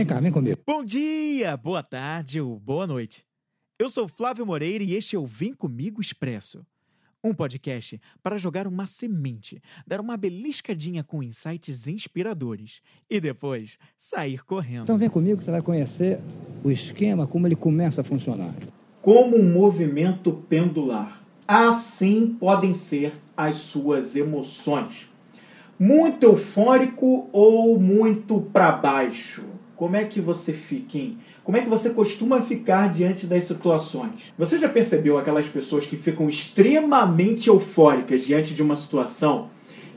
Vem cá, vem comigo. Bom dia, boa tarde ou boa noite. Eu sou Flávio Moreira e este é o Vem Comigo Expresso. Um podcast para jogar uma semente, dar uma beliscadinha com insights inspiradores e depois sair correndo. Então vem comigo que você vai conhecer o esquema, como ele começa a funcionar. Como um movimento pendular. Assim podem ser as suas emoções. Muito eufórico ou muito para baixo? Como é que você fica, hein? Como é que você costuma ficar diante das situações? Você já percebeu aquelas pessoas que ficam extremamente eufóricas diante de uma situação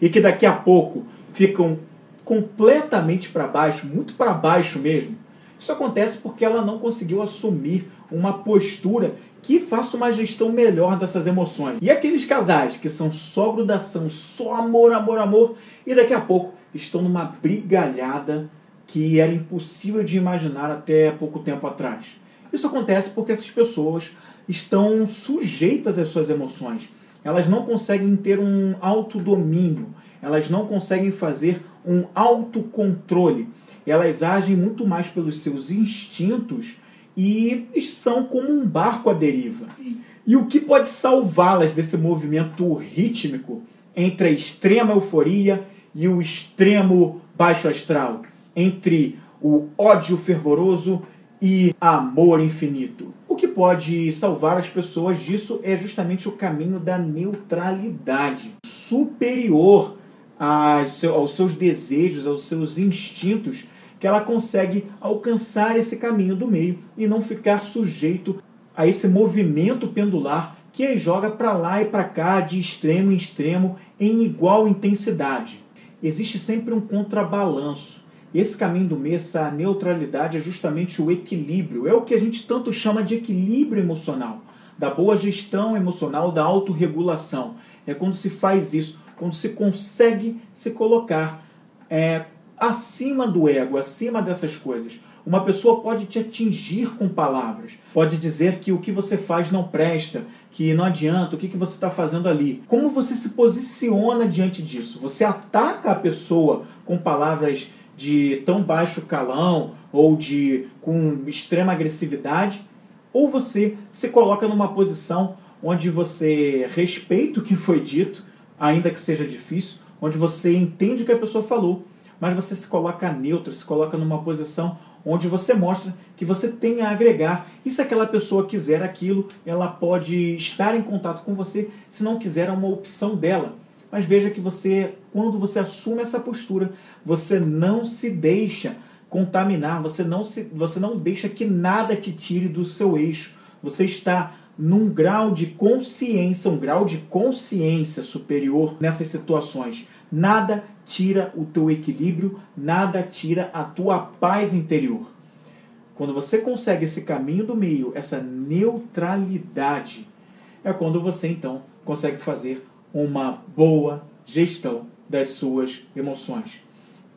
e que daqui a pouco ficam completamente para baixo, muito para baixo mesmo? Isso acontece porque ela não conseguiu assumir uma postura que faça uma gestão melhor dessas emoções. E aqueles casais que são só grudação, só amor, amor, amor, e daqui a pouco estão numa brigalhada que era impossível de imaginar até pouco tempo atrás. Isso acontece porque essas pessoas estão sujeitas às suas emoções. Elas não conseguem ter um autodomínio, elas não conseguem fazer um autocontrole. Elas agem muito mais pelos seus instintos e são como um barco à deriva. E o que pode salvá-las desse movimento rítmico entre a extrema euforia e o extremo baixo astral? Entre o ódio fervoroso e amor infinito. O que pode salvar as pessoas disso é justamente o caminho da neutralidade, superior aos seus desejos, aos seus instintos, que ela consegue alcançar esse caminho do meio e não ficar sujeito a esse movimento pendular que joga para lá e para cá, de extremo em extremo, em igual intensidade. Existe sempre um contrabalanço esse caminho do meio, essa neutralidade, é justamente o equilíbrio. É o que a gente tanto chama de equilíbrio emocional, da boa gestão emocional, da autorregulação. É quando se faz isso, quando se consegue se colocar é, acima do ego, acima dessas coisas. Uma pessoa pode te atingir com palavras, pode dizer que o que você faz não presta, que não adianta, o que, que você está fazendo ali. Como você se posiciona diante disso? Você ataca a pessoa com palavras de tão baixo calão ou de com extrema agressividade, ou você se coloca numa posição onde você respeita o que foi dito, ainda que seja difícil, onde você entende o que a pessoa falou, mas você se coloca neutro, se coloca numa posição onde você mostra que você tem a agregar. E se aquela pessoa quiser aquilo, ela pode estar em contato com você, se não quiser, é uma opção dela. Mas veja que você, quando você assume essa postura, você não se deixa contaminar, você não, se, você não deixa que nada te tire do seu eixo. Você está num grau de consciência, um grau de consciência superior nessas situações. Nada tira o teu equilíbrio, nada tira a tua paz interior. Quando você consegue esse caminho do meio, essa neutralidade, é quando você então consegue fazer uma boa gestão das suas emoções.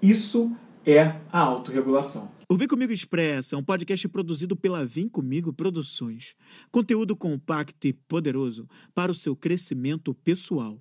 Isso é a autorregulação. O Vem Comigo Expressa é um podcast produzido pela Vem Comigo Produções. Conteúdo compacto e poderoso para o seu crescimento pessoal.